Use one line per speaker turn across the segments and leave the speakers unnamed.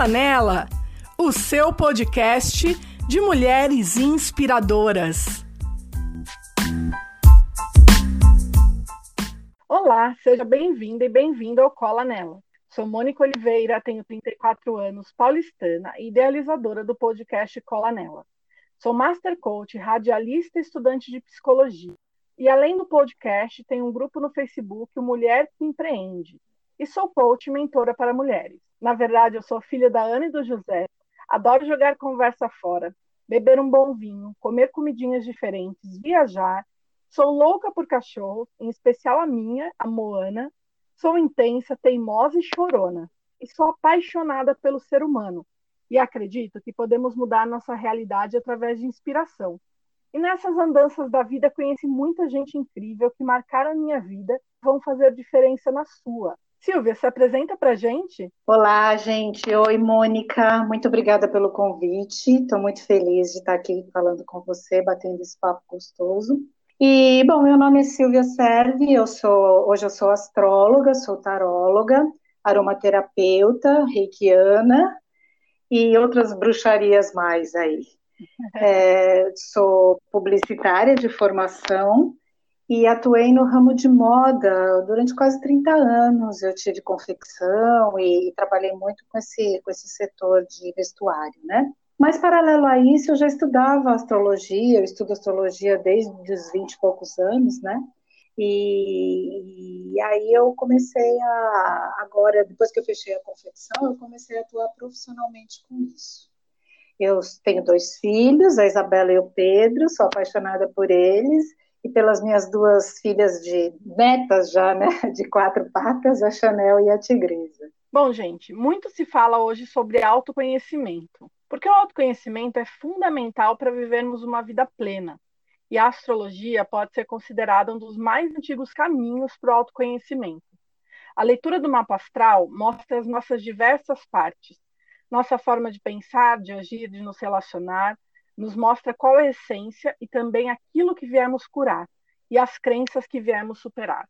Cola Nela, o seu podcast de mulheres inspiradoras. Olá, seja bem-vinda e bem-vindo ao Cola Nela. Sou Mônica Oliveira, tenho 34 anos, paulistana e idealizadora do podcast Cola Nela. Sou master coach, radialista e estudante de psicologia. E além do podcast, tenho um grupo no Facebook, Mulher que Empreende. E sou coach mentora para mulheres. Na verdade, eu sou filha da Ana e do José. Adoro jogar conversa fora, beber um bom vinho, comer comidinhas diferentes, viajar. Sou louca por cachorro, em especial a minha, a Moana. Sou intensa, teimosa e chorona. E sou apaixonada pelo ser humano. E acredito que podemos mudar nossa realidade através de inspiração. E nessas andanças da vida conheci muita gente incrível que marcaram minha vida vão fazer diferença na sua. Silvia, se apresenta para gente.
Olá, gente. Oi, Mônica. Muito obrigada pelo convite. Estou muito feliz de estar aqui falando com você, batendo esse papo gostoso. E, bom, meu nome é Silvia Servi, eu sou, hoje eu sou astróloga, sou taróloga, aromaterapeuta, reikiana e outras bruxarias mais aí. É, sou publicitária de formação e atuei no ramo de moda durante quase 30 anos. Eu tive confecção e, e, trabalhei muito com esse, com esse setor de vestuário, né? Mas, paralelo a isso, eu já estudava astrologia, eu estudo astrologia desde os 20 e poucos anos, né? E, e, aí eu comecei a, agora, depois que eu fechei a confecção, eu comecei a atuar profissionalmente com isso. Eu tenho dois filhos, a Isabela e o Pedro, sou apaixonada por eles, e pelas minhas duas filhas de netas já, né, de quatro patas, a Chanel e a Tigresa.
Bom, gente, muito se fala hoje sobre autoconhecimento, porque o autoconhecimento é fundamental para vivermos uma vida plena. E a astrologia pode ser considerada um dos mais antigos caminhos para o autoconhecimento. A leitura do mapa astral mostra as nossas diversas partes, nossa forma de pensar, de agir, de nos relacionar, nos mostra qual é a essência e também aquilo que viemos curar e as crenças que viemos superar.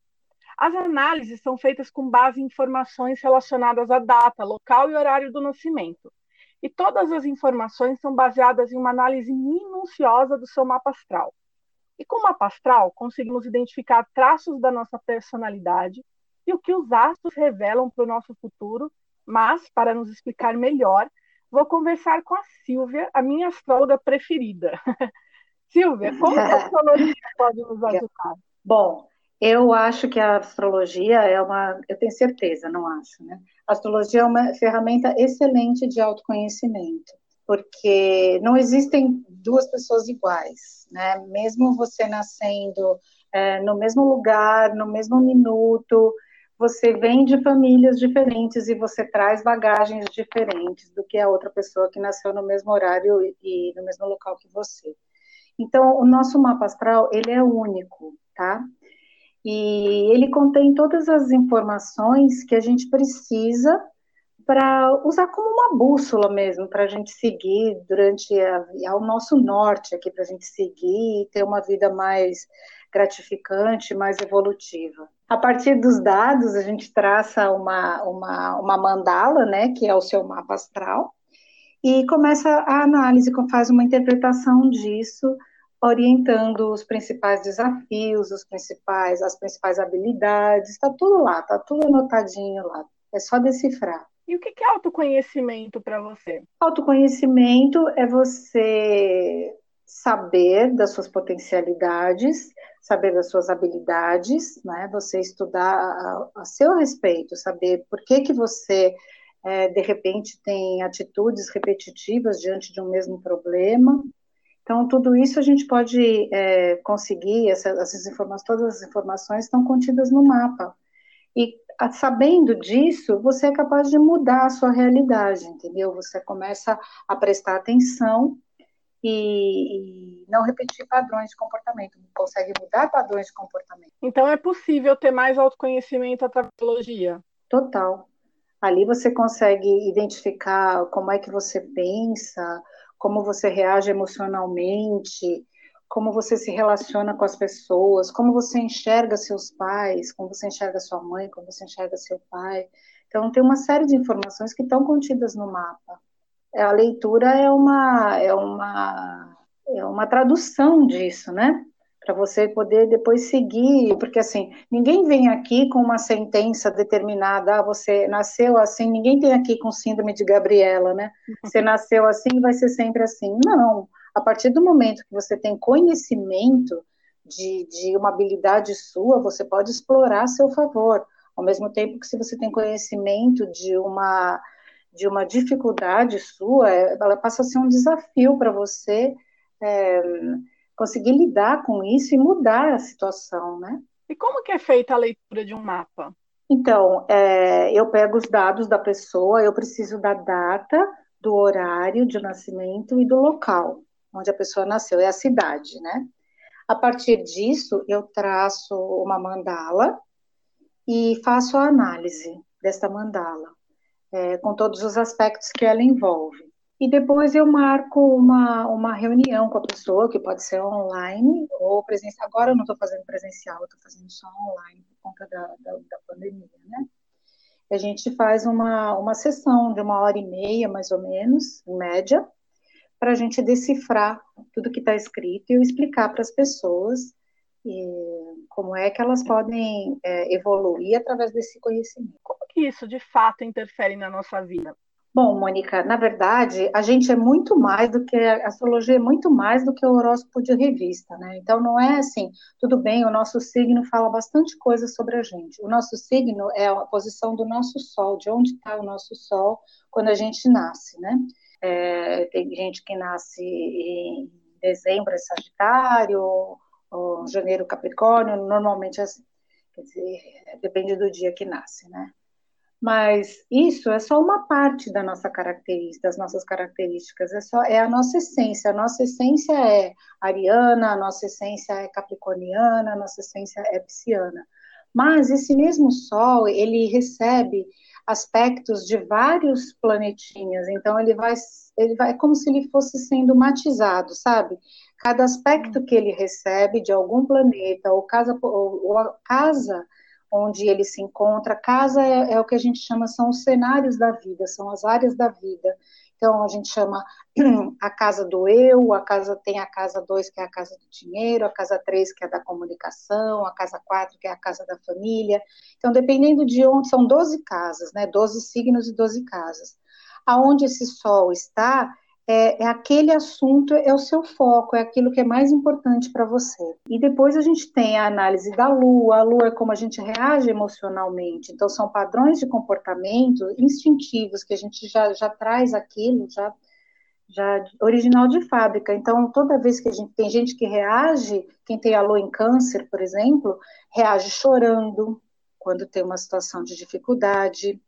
As análises são feitas com base em informações relacionadas à data, local e horário do nascimento. E todas as informações são baseadas em uma análise minuciosa do seu mapa astral. E com o mapa astral, conseguimos identificar traços da nossa personalidade e o que os astros revelam para o nosso futuro, mas, para nos explicar melhor, vou conversar com a Silvia, a minha astróloga preferida. Silvia, como a astrologia pode nos ajudar?
Bom, eu acho que a astrologia é uma, eu tenho certeza, não acho, né? A astrologia é uma ferramenta excelente de autoconhecimento, porque não existem duas pessoas iguais, né? Mesmo você nascendo é, no mesmo lugar, no mesmo minuto, você vem de famílias diferentes e você traz bagagens diferentes do que a outra pessoa que nasceu no mesmo horário e no mesmo local que você. Então, o nosso mapa astral, ele é único, tá? E ele contém todas as informações que a gente precisa para usar como uma bússola mesmo, para a gente seguir durante a, o nosso norte aqui, para a gente seguir e ter uma vida mais gratificante, mais evolutiva. A partir dos dados, a gente traça uma, uma, uma mandala, né, que é o seu mapa astral, e começa a análise, faz uma interpretação disso, orientando os principais desafios, os principais, as principais habilidades, está tudo lá, está tudo anotadinho lá, é só decifrar.
E o que é autoconhecimento para você?
Autoconhecimento é você saber das suas potencialidades, saber das suas habilidades, né? Você estudar a, a seu respeito, saber por que que você é, de repente tem atitudes repetitivas diante de um mesmo problema. Então tudo isso a gente pode é, conseguir essas, essas informações, todas as informações estão contidas no mapa. E sabendo disso, você é capaz de mudar a sua realidade, entendeu? Você começa a prestar atenção e, e, não repetir padrões de comportamento, consegue mudar padrões de comportamento.
Então é possível ter mais autoconhecimento através da psicologia?
Total. Ali você consegue identificar como é que você pensa, como você reage emocionalmente, como você se relaciona com as pessoas, como você enxerga seus pais, como você enxerga sua mãe, como você enxerga seu pai. Então, tem uma série de informações que estão contidas no mapa. A leitura é uma, é uma, é uma tradução disso, né? Para você poder depois seguir, porque assim, ninguém vem aqui com uma sentença determinada, ah, você nasceu assim, ninguém tem aqui com síndrome de Gabriela, né? Você nasceu assim, vai ser sempre assim. Não, a partir do momento que você tem conhecimento de, de uma habilidade sua, você pode explorar a seu favor. Ao mesmo tempo que se você tem conhecimento de uma de uma dificuldade sua, é, ela passa a ser um desafio para você é, conseguir lidar com isso e mudar a situação, né?
E como que é feita a leitura de um mapa?
Então, é, eu pego os dados da pessoa, eu preciso da data, do horário de nascimento e do local onde a pessoa nasceu, é a cidade, né? A partir disso, eu traço uma mandala e faço a análise desta mandala, é, com todos os aspectos que ela envolve. E depois eu marco uma, uma reunião com a pessoa, que pode ser online ou presencial. Agora eu não estou fazendo presencial, estou fazendo só online por conta da, da, da pandemia, né? A gente faz uma, uma sessão de uma hora e meia, mais ou menos, em média, para a gente decifrar tudo que está escrito e explicar para as pessoas como é que elas podem é, evoluir através desse conhecimento.
Como que isso de fato interfere na nossa vida?
Bom, Mônica, na verdade, a gente é muito mais do que a astrologia é muito mais do que o horóscopo de revista, né? Então não é assim, tudo bem, o nosso signo fala bastante coisa sobre a gente. O nosso signo é a posição do nosso sol, de onde está o nosso sol quando a gente nasce, né? É, tem gente que nasce em dezembro é Sagitário, ou janeiro Capricórnio, normalmente é assim. Quer dizer, depende do dia que nasce, né? Mas isso é só uma parte da nossa característica, das nossas características, é só é a nossa essência. A nossa essência é ariana, a nossa essência é capricorniana, a nossa essência é pisciana. Mas esse mesmo sol, ele recebe aspectos de vários planetinhas, então ele vai, ele vai como se ele fosse sendo matizado, sabe? Cada aspecto que ele recebe de algum planeta, ou casa, ou, ou a casa onde ele se encontra, casa é, é o que a gente chama, são os cenários da vida, são as áreas da vida. Então, a gente chama a casa do eu, a casa tem a casa 2, que é a casa do dinheiro, a casa 3, que é da comunicação, a casa 4, que é a casa da família. Então, dependendo de onde, são 12 casas, né? 12 signos e 12 casas. Aonde esse sol está, é, é, aquele assunto, é o seu foco, é aquilo que é mais importante para você. E depois a gente tem a análise da lua, a lua é como a gente reage emocionalmente, então são padrões de comportamento instintivos que a gente já, já traz aquilo, já, já original de fábrica. Então, toda vez que a gente tem gente que reage, quem tem a lua em câncer, por exemplo, reage chorando quando tem uma situação de dificuldade,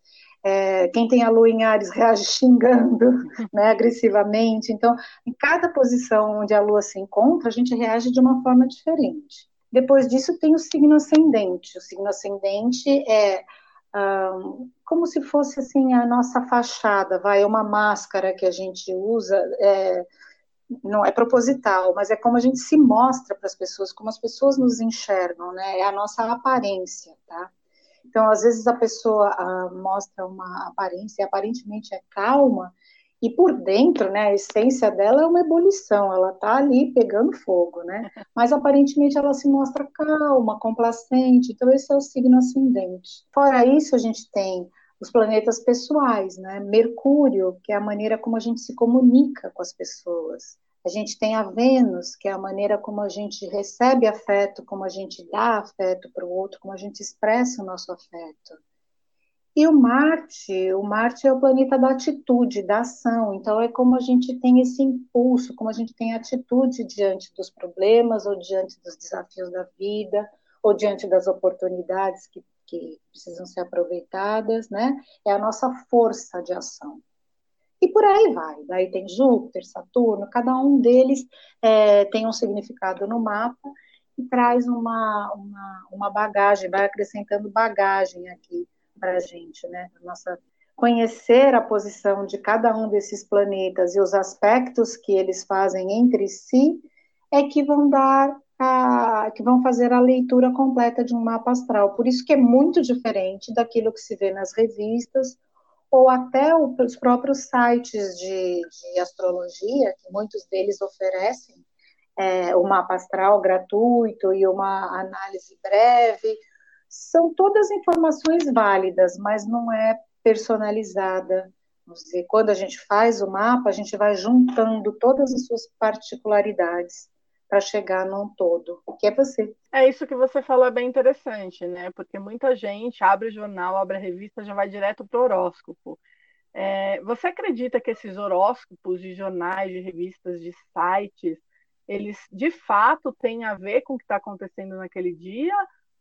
é, quem tem a lua em Ares reage xingando, né, agressivamente. Então, em cada posição onde a lua se encontra, a gente reage de uma forma diferente. Depois disso, tem o signo ascendente. O signo ascendente é um, como se fosse assim a nossa fachada, vai uma máscara que a gente usa. É, não é proposital, mas é como a gente se mostra para as pessoas, como as pessoas nos enxergam, né? É a nossa aparência, tá? Então, às vezes a pessoa ah, mostra uma aparência, aparentemente é calma, e por dentro, né, a essência dela é uma ebulição, ela está ali pegando fogo, né? Mas aparentemente ela se mostra calma, complacente, então esse é o signo ascendente. Fora isso, a gente tem os planetas pessoais, né? Mercúrio, que é a maneira como a gente se comunica com as pessoas. A gente tem a Vênus, que é a maneira como a gente recebe afeto, como a gente dá afeto para o outro, como a gente expressa o nosso afeto. E o Marte, o Marte é o planeta da atitude, da ação. Então é como a gente tem esse impulso, como a gente tem atitude diante dos problemas ou diante dos desafios da vida ou diante das oportunidades que, que precisam ser aproveitadas, né? É a nossa força de ação. E por aí vai. Daí tem Júpiter, Saturno, cada um deles é, tem um significado no mapa e traz uma, uma, uma bagagem, vai acrescentando bagagem aqui para a gente, né? Nossa, conhecer a posição de cada um desses planetas e os aspectos que eles fazem entre si é que vão dar a, que vão fazer a leitura completa de um mapa astral. Por isso que é muito diferente daquilo que se vê nas revistas ou até os próprios sites de, de astrologia, que muitos deles oferecem é, o mapa astral gratuito e uma análise breve. São todas informações válidas, mas não é personalizada. Quando a gente faz o mapa, a gente vai juntando todas as suas particularidades para chegar num todo, que é você.
É isso que você falou, é bem interessante, né? Porque muita gente abre o jornal, abre a revista, já vai direto para o horóscopo. É, você acredita que esses horóscopos de jornais, de revistas, de sites, eles de fato têm a ver com o que está acontecendo naquele dia?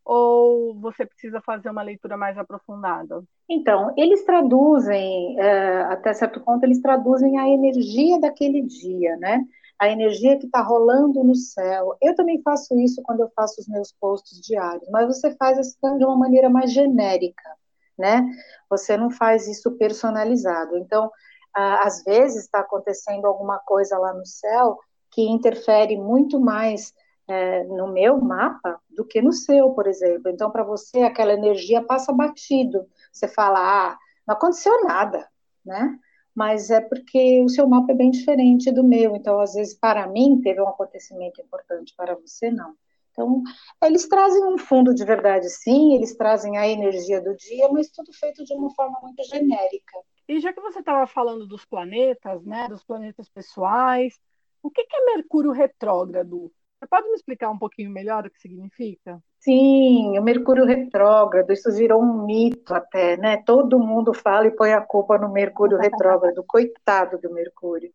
Ou você precisa fazer uma leitura mais aprofundada?
Então, eles traduzem, é, até certo ponto, eles traduzem a energia daquele dia, né? A energia que está rolando no céu. Eu também faço isso quando eu faço os meus posts diários, mas você faz isso de uma maneira mais genérica, né? Você não faz isso personalizado. Então, às vezes está acontecendo alguma coisa lá no céu que interfere muito mais é, no meu mapa do que no seu, por exemplo. Então, para você, aquela energia passa batido. Você fala, ah, não aconteceu nada, né? Mas é porque o seu mapa é bem diferente do meu. Então, às vezes, para mim, teve um acontecimento importante, para você, não. Então, eles trazem um fundo de verdade, sim, eles trazem a energia do dia, mas tudo feito de uma forma muito genérica.
E já que você estava falando dos planetas, né, dos planetas pessoais, o que é Mercúrio retrógrado? Você pode me explicar um pouquinho melhor o que significa?
Sim, o Mercúrio retrógrado, isso virou um mito até, né? Todo mundo fala e põe a culpa no Mercúrio retrógrado, coitado do Mercúrio.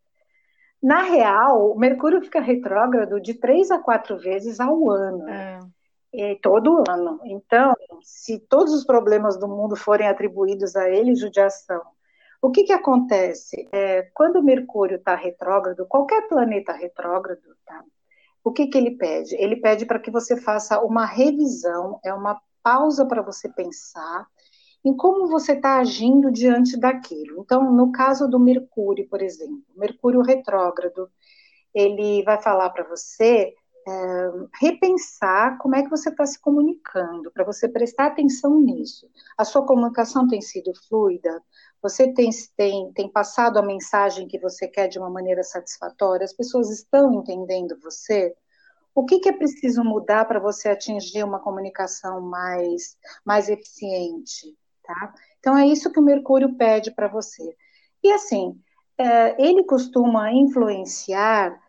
Na real, o Mercúrio fica retrógrado de três a quatro vezes ao ano. É. E todo ano. Então, se todos os problemas do mundo forem atribuídos a ele, judiação. O que, que acontece? É, quando o Mercúrio está retrógrado, qualquer planeta retrógrado, tá? O que, que ele pede? Ele pede para que você faça uma revisão, é uma pausa para você pensar em como você está agindo diante daquilo. Então, no caso do Mercúrio, por exemplo, Mercúrio retrógrado, ele vai falar para você é, repensar como é que você está se comunicando, para você prestar atenção nisso. A sua comunicação tem sido fluida? Você tem, tem, tem passado a mensagem que você quer de uma maneira satisfatória? As pessoas estão entendendo você? O que, que é preciso mudar para você atingir uma comunicação mais, mais eficiente? Tá? Então, é isso que o Mercúrio pede para você. E assim, é, ele costuma influenciar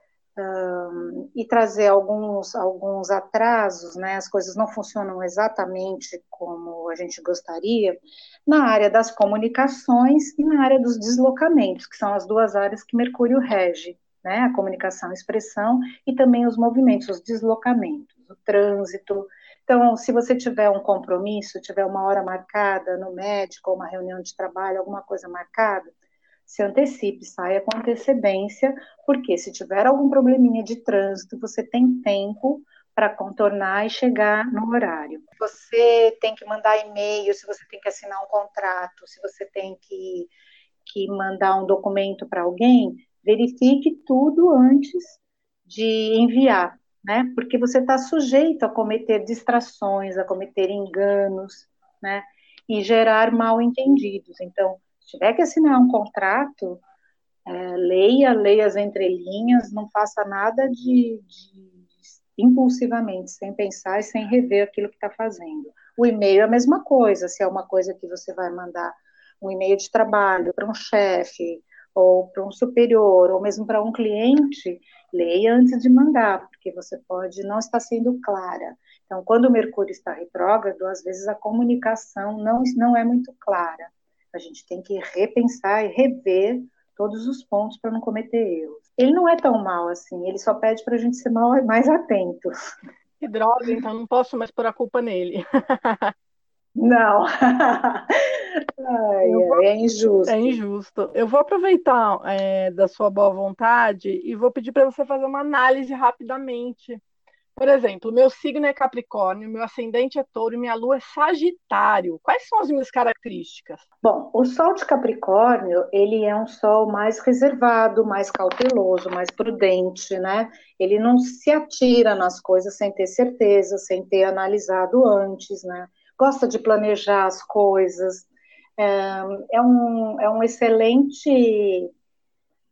e trazer alguns, alguns atrasos, né? As coisas não funcionam exatamente como a gente gostaria na área das comunicações e na área dos deslocamentos, que são as duas áreas que Mercúrio rege, né? A comunicação, expressão e também os movimentos, os deslocamentos, o trânsito. Então, se você tiver um compromisso, tiver uma hora marcada no médico, ou uma reunião de trabalho, alguma coisa marcada, se antecipe, saia com antecedência, porque se tiver algum probleminha de trânsito, você tem tempo para contornar e chegar no horário. Você tem que mandar e-mail, se você tem que assinar um contrato, se você tem que, que mandar um documento para alguém, verifique tudo antes de enviar, né? Porque você está sujeito a cometer distrações, a cometer enganos, né? E gerar mal entendidos. Então, tiver que assinar um contrato, é, leia, leia as entrelinhas, não faça nada de, de impulsivamente, sem pensar e sem rever aquilo que está fazendo. O e-mail é a mesma coisa, se é uma coisa que você vai mandar um e-mail de trabalho para um chefe, ou para um superior, ou mesmo para um cliente, leia antes de mandar, porque você pode não estar sendo clara. Então, quando o Mercúrio está retrógrado, às vezes a comunicação não, não é muito clara. A gente tem que repensar e rever todos os pontos para não cometer erros. Ele não é tão mal assim, ele só pede para a gente ser mais atento.
Que droga, então não posso mais pôr a culpa nele.
Não. Ai, vou... É injusto.
É injusto. Eu vou aproveitar é, da sua boa vontade e vou pedir para você fazer uma análise rapidamente Por exemplo, meu signo é Capricórnio, meu ascendente é Touro e minha lua é Sagitário. Quais são as minhas características?
Bom, o Sol de Capricórnio, ele é um Sol mais reservado, mais cauteloso, mais prudente, né? Ele não se atira nas coisas sem ter certeza, sem ter analisado antes, né? Gosta de planejar as coisas. É, é um, é um excelente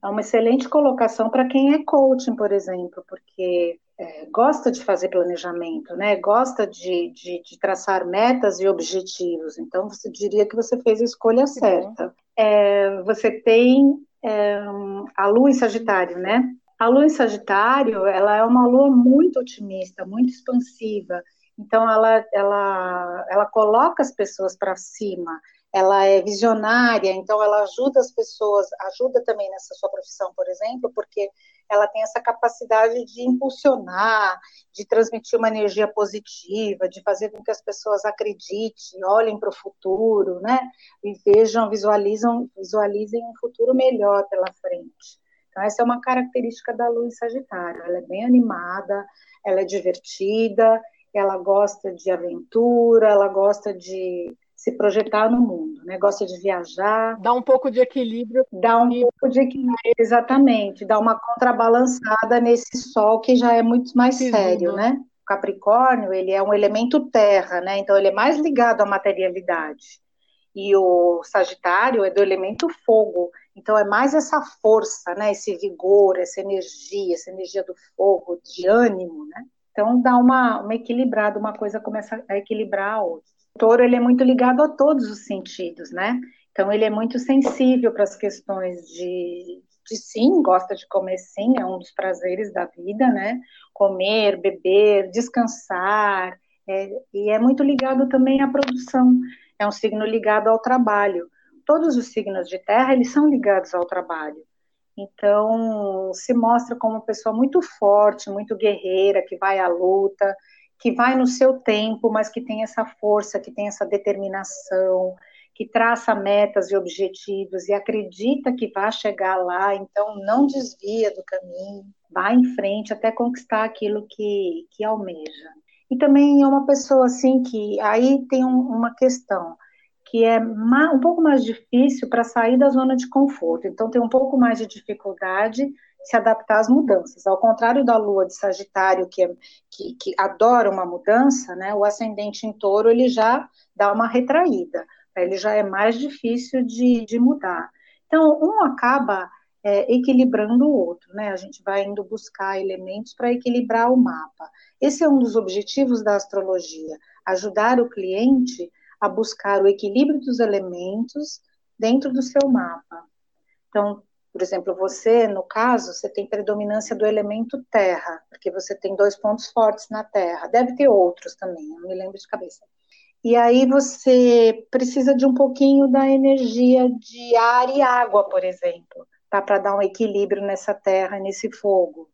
é uma excelente colocação para quem é coaching, por exemplo, porque é, gosta de fazer planejamento, né? Gosta de, de, de, traçar metas e objetivos. Então, você diria que você fez a escolha certa. É, você tem é, a lua em Sagitário, né? A lua em Sagitário, ela é uma lua muito otimista, muito expansiva. Então, ela, ela, ela coloca as pessoas para cima, ela é visionária, então ela ajuda as pessoas, ajuda também nessa sua profissão, por exemplo, porque ela tem essa capacidade de impulsionar, de transmitir uma energia positiva, de fazer com que as pessoas acreditem, olhem para o futuro, né? E vejam, visualizam, visualizem um futuro melhor pela frente. Então, essa é uma característica da Lua em Sagitário. Ela é bem animada, ela é divertida, ela gosta de aventura, ela gosta de se projetar no mundo, né? Gosta de viajar.
Dá um pouco de equilíbrio.
Dá um pouco de equilíbrio, exatamente. Dá uma contrabalançada nesse sol que já é muito mais Sim, sério, né? O Capricórnio, ele é um elemento terra, né? Então ele é mais ligado à materialidade. E o Sagitário é do elemento fogo. Então é mais essa força, né? Esse vigor, essa energia, essa energia do fogo, de ânimo, né? Então dá uma, uma equilibrada, uma coisa começa a equilibrar a outra. Touro ele é muito ligado a todos os sentidos, né? Então ele é muito sensível para as questões de, de sim, gosta de comer sim, é um dos prazeres da vida, né? Comer, beber, descansar, é, e é muito ligado também à produção. É um signo ligado ao trabalho. Todos os signos de terra eles são ligados ao trabalho. Então se mostra como uma pessoa muito forte, muito guerreira, que vai à luta, que vai no seu tempo, mas que tem essa força, que tem essa determinação, que traça metas e objetivos e acredita que vai chegar lá, então não desvia do caminho, vai em frente até conquistar aquilo que, que almeja. E também é uma pessoa assim que aí tem um, uma questão que é um pouco mais difícil para sair da zona de conforto, então tem um pouco mais de dificuldade se adaptar às mudanças. Ao contrário da lua de Sagitário, que, é, que, que adora uma mudança, né, o ascendente em touro ele já dá uma retraída, ele já é mais difícil de, de mudar. Então, um acaba é, equilibrando o outro, né? A gente vai indo buscar elementos para equilibrar o mapa. Esse é um dos objetivos da astrologia, ajudar o cliente a buscar o equilíbrio dos elementos dentro do seu mapa. Então, por exemplo, você, no caso, você tem predominância do elemento terra, porque você tem dois pontos fortes na terra. Deve ter outros também, não me lembro de cabeça. E aí você precisa de um pouquinho da energia de ar e água, por exemplo, tá? para dar um equilíbrio nessa terra, nesse fogo.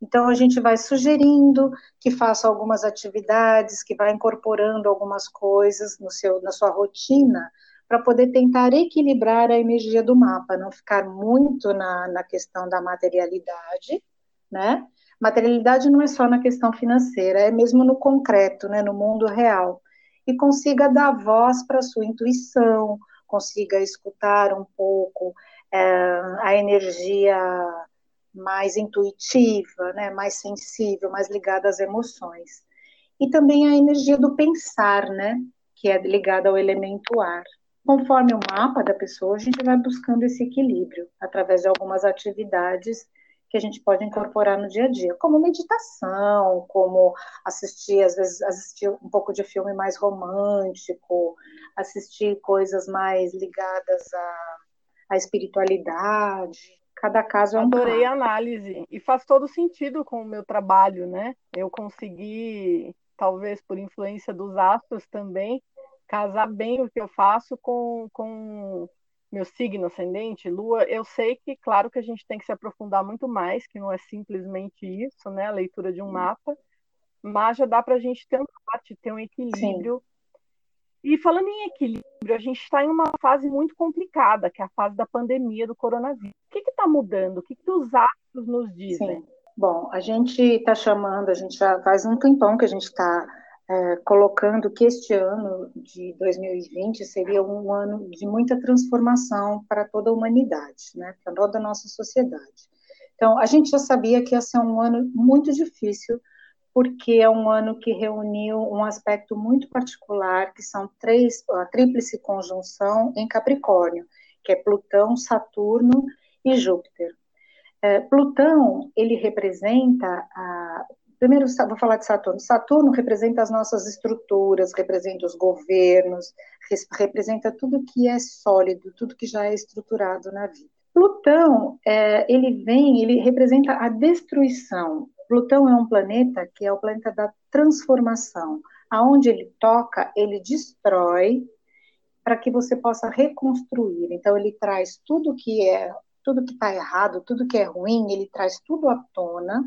Então a gente vai sugerindo que faça algumas atividades, que vai incorporando algumas coisas no seu, na sua rotina, para poder tentar equilibrar a energia do mapa, não ficar muito na, na questão da materialidade, né? Materialidade não é só na questão financeira, é mesmo no concreto, né, no mundo real. E consiga dar voz para a sua intuição, consiga escutar um pouco é, a energia mais intuitiva, né, mais sensível, mais ligada às emoções. E também a energia do pensar, né, que é ligada ao elemento ar. Conforme o mapa da pessoa, a gente vai buscando esse equilíbrio através de algumas atividades que a gente pode incorporar no dia a dia, como meditação, como assistir, às vezes, assistir um pouco de filme mais romântico, assistir coisas mais ligadas à, à espiritualidade. Cada caso é um
Adorei caso. a análise e faz todo sentido com o meu trabalho, né? Eu consegui, talvez por influência dos astros também, casar bem o que eu faço com, com meu signo ascendente, lua, eu sei que, claro, que a gente tem que se aprofundar muito mais, que não é simplesmente isso, né, a leitura de um mapa, mas já dá para a gente ter um norte, ter um equilíbrio. Sim. E falando em equilíbrio, a gente está em uma fase muito complicada, que é a fase da pandemia do coronavírus. O que está mudando? O que, que os astros nos dizem?
Sim. Bom, a gente está chamando, a gente já faz um tempão que a gente está é, colocando que este ano de 2020 seria um ano de muita transformação para toda a humanidade, né, para toda a nossa sociedade. Então, a gente já sabia que ia ser um ano muito difícil, porque é um ano que reuniu um aspecto muito particular, que são três, a tríplice conjunção em Capricórnio, que é Plutão, Saturno e Júpiter. É, Plutão, ele representa a, Primeiro, vou falar de Saturno. Saturno representa as nossas estruturas, representa os governos, representa tudo que é sólido, tudo que já é estruturado na vida. Plutão, é, ele vem, ele representa a destruição. Plutão é um planeta que é o planeta da transformação. Aonde ele toca, ele destrói para que você possa reconstruir. Então, ele traz tudo que é, tudo que está errado, tudo que é ruim, ele traz tudo à tona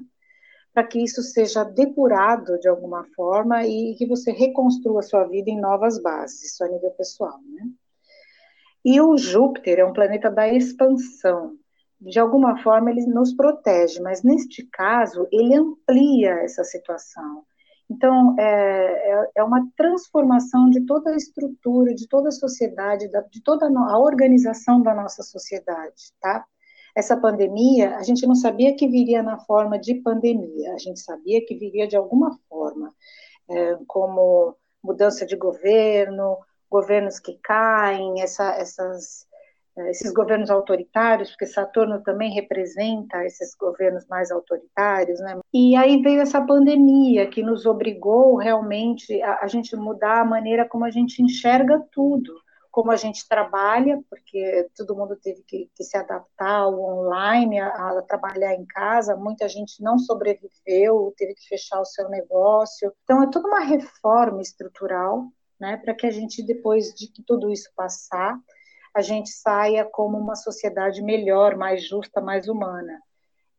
para que isso seja depurado de alguma forma e que você reconstrua sua vida em novas bases, isso a nível pessoal, né? E o Júpiter é um planeta da expansão. De alguma forma, ele nos protege, mas neste caso, ele amplia essa situação. Então, é, é, é uma transformação de toda a estrutura, de toda a sociedade, de toda a organização da nossa sociedade, tá? Essa pandemia, a gente não sabia que viria na forma de pandemia, a gente sabia que viria de alguma forma, é, como mudança de governo, governos que caem, essa, essas, é, esses governos autoritários, porque Saturno também representa esses governos mais autoritários, né? E aí veio essa pandemia que nos obrigou realmente a, a gente mudar a maneira como a gente enxerga tudo como a gente trabalha, porque todo mundo teve que, que se adaptar ao online, a, a, trabalhar em casa, muita gente não sobreviveu, teve que fechar o seu negócio. Então, é toda uma reforma estrutural, né, para que a gente, depois de que tudo isso passar, a gente saia como uma sociedade melhor, mais justa, mais humana.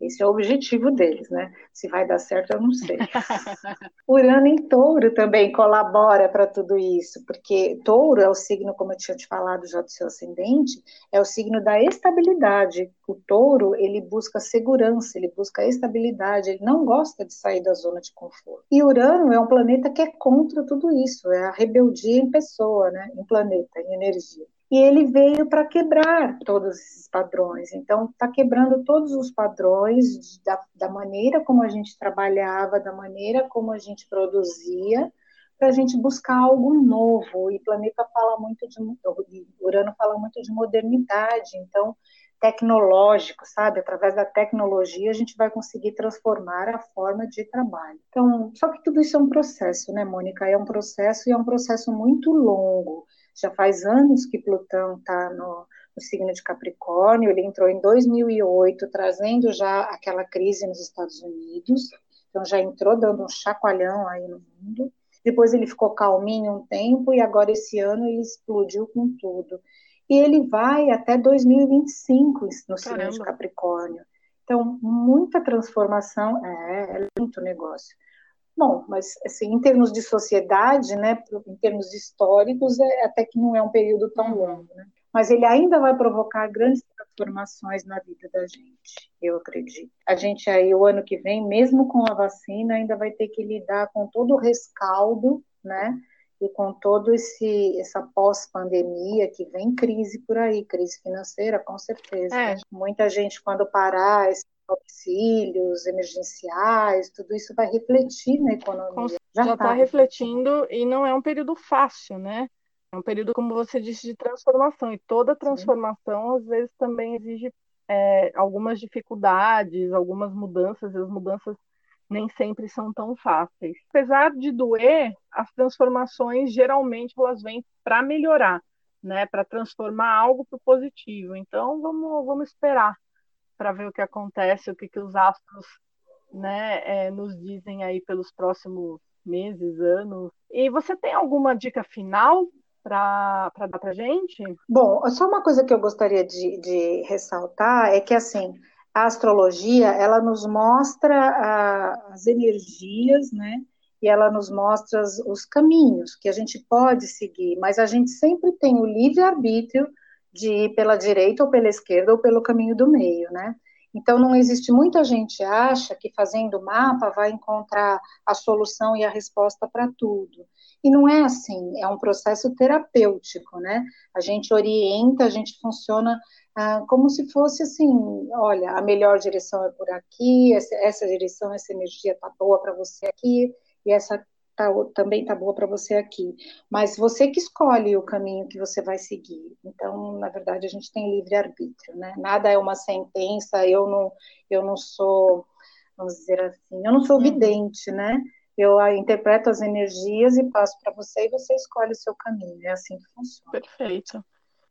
Esse é o objetivo deles, né? Se vai dar certo, eu não sei. Urano em touro também colabora para tudo isso, porque touro é o signo, como eu tinha te falado já do seu ascendente, é o signo da estabilidade. O touro, ele busca segurança, ele busca estabilidade, ele não gosta de sair da zona de conforto. E Urano é um planeta que é contra tudo isso, é a rebeldia em pessoa, né? Em planeta, em energia e ele veio para quebrar todos esses padrões. Então, está quebrando todos os padrões da, da, maneira como a gente trabalhava, da maneira como a gente produzia, para a gente buscar algo novo. E planeta fala muito de Urano fala muito de modernidade, então tecnológico, sabe? Através da tecnologia a gente vai conseguir transformar a forma de trabalho. Então, só que tudo isso é um processo, né, Mônica? É um processo e é um processo muito longo. Já faz anos que Plutão está no, no signo de Capricórnio, ele entrou em 2008, trazendo já aquela crise nos Estados Unidos, então já entrou dando um chacoalhão aí no mundo. Depois ele ficou calminho um tempo e agora esse ano ele explodiu com tudo. E ele vai até 2025 no signo de Capricórnio. Então, muita transformação, é, é muito negócio. Bom, mas assim, em termos de sociedade, né, em termos históricos, é, até que não é um período tão uhum. longo, né? Mas ele ainda vai provocar grandes transformações na vida da gente, eu acredito. A gente aí, o ano que vem, mesmo com a vacina, ainda vai ter que lidar com todo o rescaldo, né? E com todo esse essa pós-pandemia que vem crise por aí, crise financeira, com certeza. É. Muita gente quando parar auxílios emergenciais, tudo isso vai refletir na economia.
Já está tá refletindo e não é um período fácil, né? É um período, como você disse, de transformação. E toda transformação, Sim. às vezes, também exige é, algumas dificuldades, algumas mudanças, e as mudanças nem sempre são tão fáceis. Apesar de doer, as transformações geralmente elas vêm para melhorar, né? Para transformar algo para o positivo. Então, vamos, vamos esperar para ver o que acontece, o que, que os astros né, é, nos dizem aí pelos próximos meses, anos. E você tem alguma dica final para dar para gente?
Bom, só uma coisa que eu gostaria de, de ressaltar é que assim a astrologia ela nos mostra a, as energias, né? E ela nos mostra os, os caminhos que a gente pode seguir, mas a gente sempre tem o livre arbítrio de ir pela direita ou pela esquerda ou pelo caminho do meio, né? Então, não existe, muita gente acha que fazendo mapa vai encontrar a solução e a resposta para tudo. E não é assim, é um processo terapêutico, né? A gente orienta, a gente funciona ah, como se fosse assim: olha, a melhor direção é por aqui, essa, essa direção, essa energia está boa para você aqui, e essa tá, também está boa para você aqui. Mas você que escolhe o caminho que você vai seguir. Então, na verdade, a gente tem livre-arbítrio, né? Nada é uma sentença, eu não, eu não sou, vamos dizer assim, eu não sou uhum. vidente, né? Eu interpreto as energias e passo para você e você escolhe o seu caminho. É assim que funciona.
Perfeito.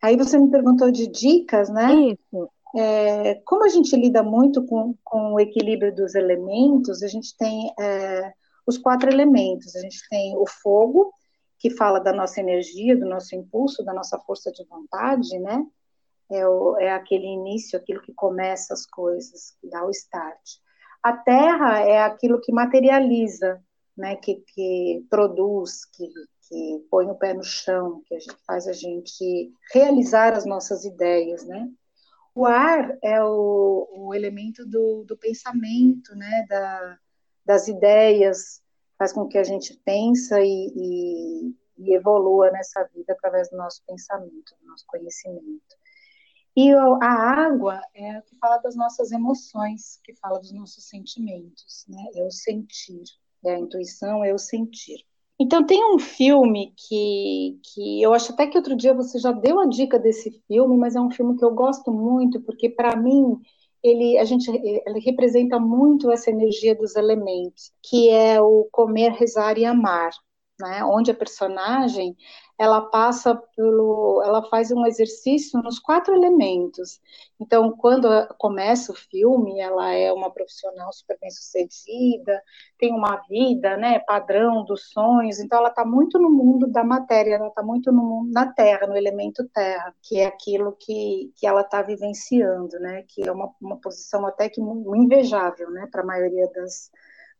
Aí você me perguntou de dicas, né? Isso. É, como a gente lida muito com, com o equilíbrio dos elementos, a gente tem é, os quatro elementos. A gente tem o fogo, que fala da nossa energia, do nosso impulso, da nossa força de vontade, né? É, o, é aquele início, aquilo que começa as coisas, que dá o start. A terra é aquilo que materializa, né? Que, que produz, que, que põe o pé no chão, que a gente, faz a gente realizar as nossas ideias, né? O ar é o, o elemento do, do pensamento, né? Da, das ideias, faz com que a gente pensa e, e, e evolua nessa vida através do nosso pensamento, do nosso conhecimento. E a água é a que fala das nossas emoções, que fala dos nossos sentimentos, né? É o sentir, é a intuição, é o sentir. Então tem um filme que, que eu acho até que outro dia você já deu a dica desse filme, mas é um filme que eu gosto muito, porque para mim ele, a gente, ele representa muito essa energia dos elementos, que é o comer, rezar e amar, né? Onde a personagem ela passa pelo, ela faz um exercício nos quatro elementos. Então, quando começa o filme, ela é uma profissional super bem sucedida, tem uma vida, né, padrão dos sonhos. Então, ela está muito no mundo da matéria, ela está muito no mundo na Terra, no elemento Terra, que é aquilo que, que ela está vivenciando, né, que é uma, uma posição até que invejável, né, para a maioria das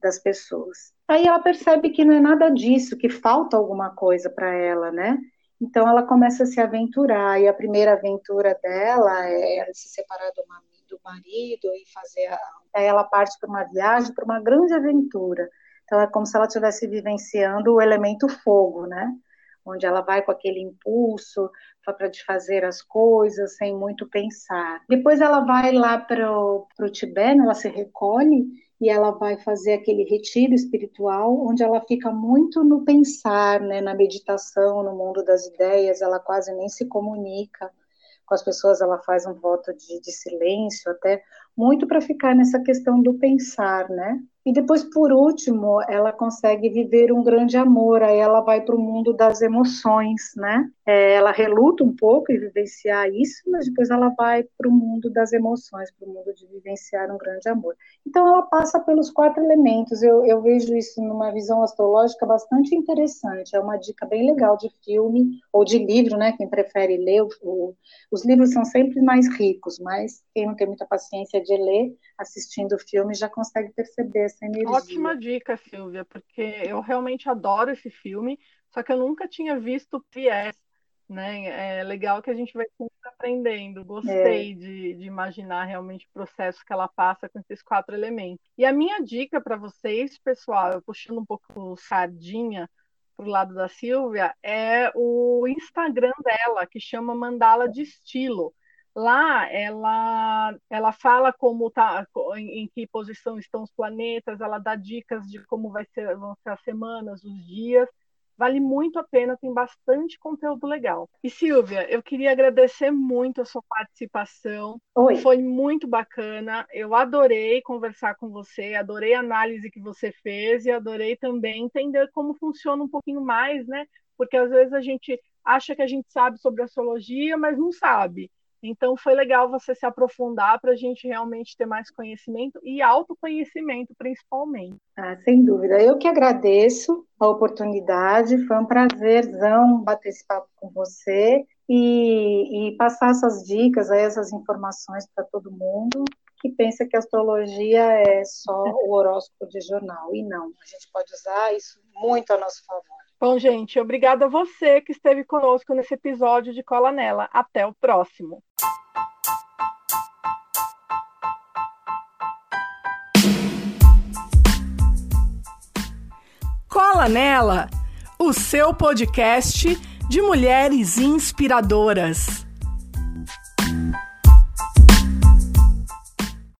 das pessoas. Aí ela percebe que não é nada disso, que falta alguma coisa para ela, né? Então ela começa a se aventurar, e a primeira aventura dela é se separar do, do marido e fazer. A... Aí ela parte para uma viagem, para uma grande aventura. Então é como se ela estivesse vivenciando o elemento fogo, né? Onde ela vai com aquele impulso para desfazer as coisas sem muito pensar. Depois ela vai lá para o Tibete, ela se recolhe e ela vai fazer aquele retiro espiritual, onde ela fica muito no pensar, né, na meditação, no mundo das ideias, ela quase nem se comunica com as pessoas, ela faz um voto de, de silêncio, até muito para ficar nessa questão do pensar, né? E depois, por último, ela consegue viver um grande amor, aí ela vai para o mundo das emoções, né? É, ela reluta um pouco em vivenciar isso, mas depois ela vai para o mundo das emoções, para o mundo de vivenciar um grande amor. Então, ela passa pelos quatro elementos. Eu, eu vejo isso numa visão astrológica bastante interessante. É uma dica bem legal de filme ou de livro, né? Quem prefere ler, o, os livros são sempre mais ricos, mas quem não tem muita paciência de ler, assistindo o filme, já consegue perceber essa energia.
Ótima dica, Silvia, porque eu realmente adoro esse filme, só que eu nunca tinha visto Viés, né? É legal que a gente vai sempre aprendendo. Gostei é. de, de imaginar realmente o processo que ela passa com esses quatro elementos. E a minha dica para vocês, pessoal, eu puxando um pouco sardinha pro lado da Silvia, é o Instagram dela, que chama Mandala de Estilo. Lá ela, ela fala como tá, em, em, que posição estão os planetas, ela dá dicas de como vai ser, vão ser as semanas, os dias. Vale muito a pena, tem bastante conteúdo legal. E Silvia, eu queria agradecer muito a sua participação. Oi. Foi muito bacana. Eu adorei conversar com você, adorei a análise que você fez e adorei também entender como funciona um pouquinho mais, né? Porque às vezes a gente acha que a gente sabe sobre astrologia, mas não sabe. Então foi legal você se aprofundar para a gente realmente ter mais conhecimento e autoconhecimento, principalmente.
Ah, sem dúvida. Eu que agradeço a oportunidade, foi um prazerzão bater esse papo com você e, e passar essas dicas, essas informações para todo mundo que pensa que astrologia é só o horóscopo de jornal. E não, a gente pode usar isso muito a nosso favor.
Bom, gente, obrigada a você que esteve conosco nesse episódio de Cola Nela. Até o próximo. Cola Nela, o seu podcast de mulheres inspiradoras.